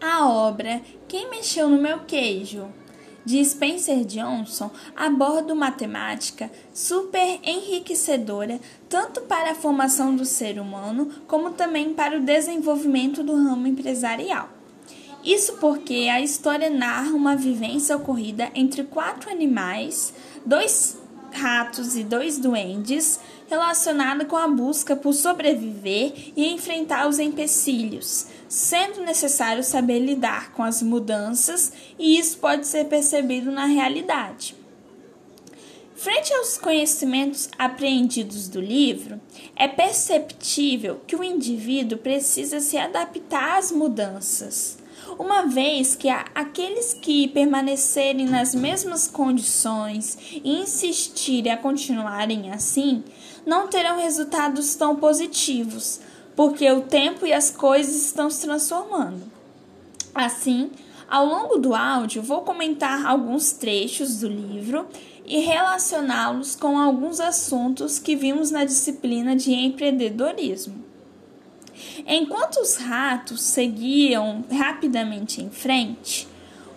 A obra Quem Mexeu no Meu Queijo, de Spencer Johnson, aborda uma temática super enriquecedora tanto para a formação do ser humano como também para o desenvolvimento do ramo empresarial. Isso porque a história narra uma vivência ocorrida entre quatro animais, dois ratos e dois duendes, relacionada com a busca por sobreviver e enfrentar os empecilhos, sendo necessário saber lidar com as mudanças, e isso pode ser percebido na realidade. Frente aos conhecimentos apreendidos do livro, é perceptível que o indivíduo precisa se adaptar às mudanças uma vez que aqueles que permanecerem nas mesmas condições e insistirem a continuarem assim, não terão resultados tão positivos, porque o tempo e as coisas estão se transformando. Assim, ao longo do áudio, vou comentar alguns trechos do livro e relacioná-los com alguns assuntos que vimos na disciplina de empreendedorismo. Enquanto os ratos seguiam rapidamente em frente,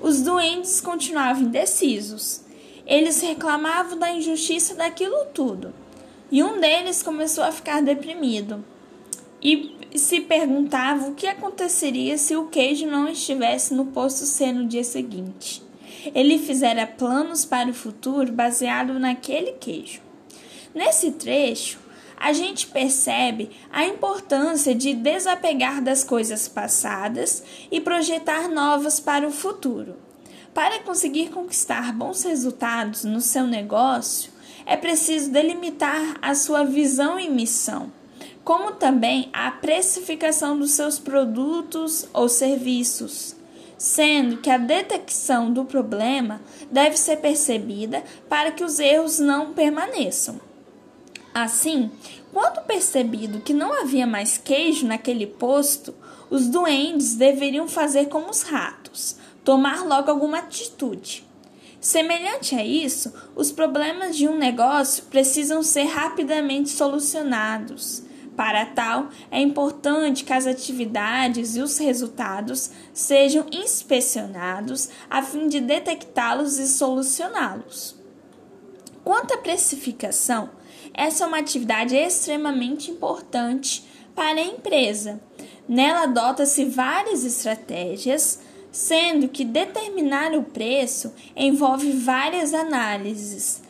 os duendes continuavam indecisos. Eles reclamavam da injustiça daquilo tudo. E um deles começou a ficar deprimido e se perguntava o que aconteceria se o queijo não estivesse no posto C no dia seguinte. Ele fizera planos para o futuro baseado naquele queijo. Nesse trecho, a gente percebe a importância de desapegar das coisas passadas e projetar novas para o futuro. Para conseguir conquistar bons resultados no seu negócio, é preciso delimitar a sua visão e missão, como também a precificação dos seus produtos ou serviços, sendo que a detecção do problema deve ser percebida para que os erros não permaneçam. Assim, quando percebido que não havia mais queijo naquele posto, os duendes deveriam fazer como os ratos, tomar logo alguma atitude. Semelhante a isso, os problemas de um negócio precisam ser rapidamente solucionados. Para tal, é importante que as atividades e os resultados sejam inspecionados a fim de detectá-los e solucioná-los. Quanto à precificação, essa é uma atividade extremamente importante para a empresa. Nela adota-se várias estratégias, sendo que determinar o preço envolve várias análises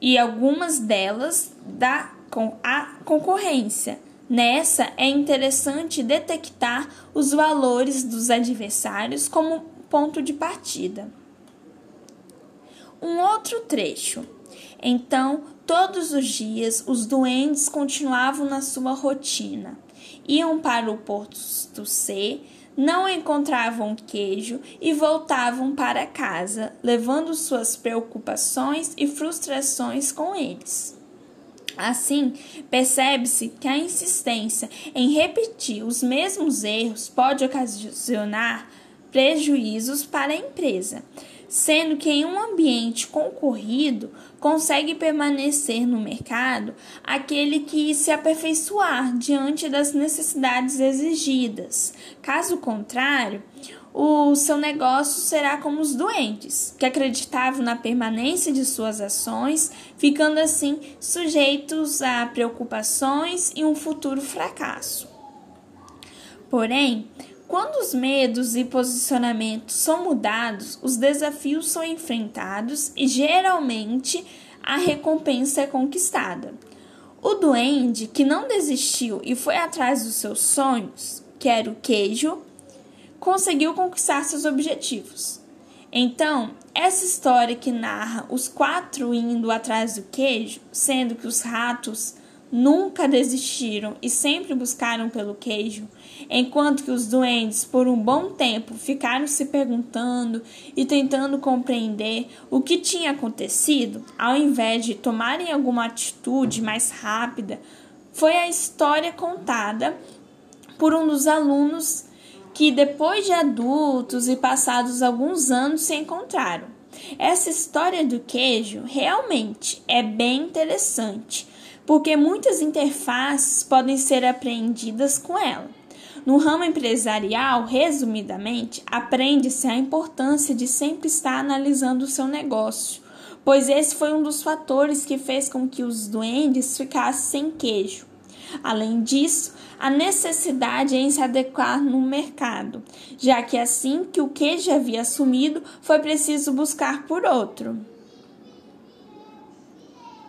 e algumas delas da com a concorrência. Nessa é interessante detectar os valores dos adversários como ponto de partida. Um outro trecho. Então, Todos os dias, os duendes continuavam na sua rotina. Iam para o posto C, não encontravam queijo e voltavam para casa, levando suas preocupações e frustrações com eles. Assim, percebe-se que a insistência em repetir os mesmos erros pode ocasionar prejuízos para a empresa sendo que em um ambiente concorrido consegue permanecer no mercado aquele que se aperfeiçoar diante das necessidades exigidas. Caso contrário, o seu negócio será como os doentes, que acreditavam na permanência de suas ações, ficando assim sujeitos a preocupações e um futuro fracasso. Porém, quando os medos e posicionamentos são mudados, os desafios são enfrentados e geralmente a recompensa é conquistada. O duende que não desistiu e foi atrás dos seus sonhos, que era o queijo, conseguiu conquistar seus objetivos. Então, essa história que narra os quatro indo atrás do queijo, sendo que os ratos nunca desistiram e sempre buscaram pelo queijo, enquanto que os doentes, por um bom tempo, ficaram se perguntando e tentando compreender o que tinha acontecido, ao invés de tomarem alguma atitude mais rápida, foi a história contada por um dos alunos que, depois de adultos e passados alguns anos, se encontraram. Essa história do queijo realmente é bem interessante porque muitas interfaces podem ser apreendidas com ela. No ramo empresarial, resumidamente, aprende-se a importância de sempre estar analisando o seu negócio, pois esse foi um dos fatores que fez com que os duendes ficassem sem queijo. Além disso, a necessidade em se adequar no mercado, já que assim que o queijo havia sumido, foi preciso buscar por outro.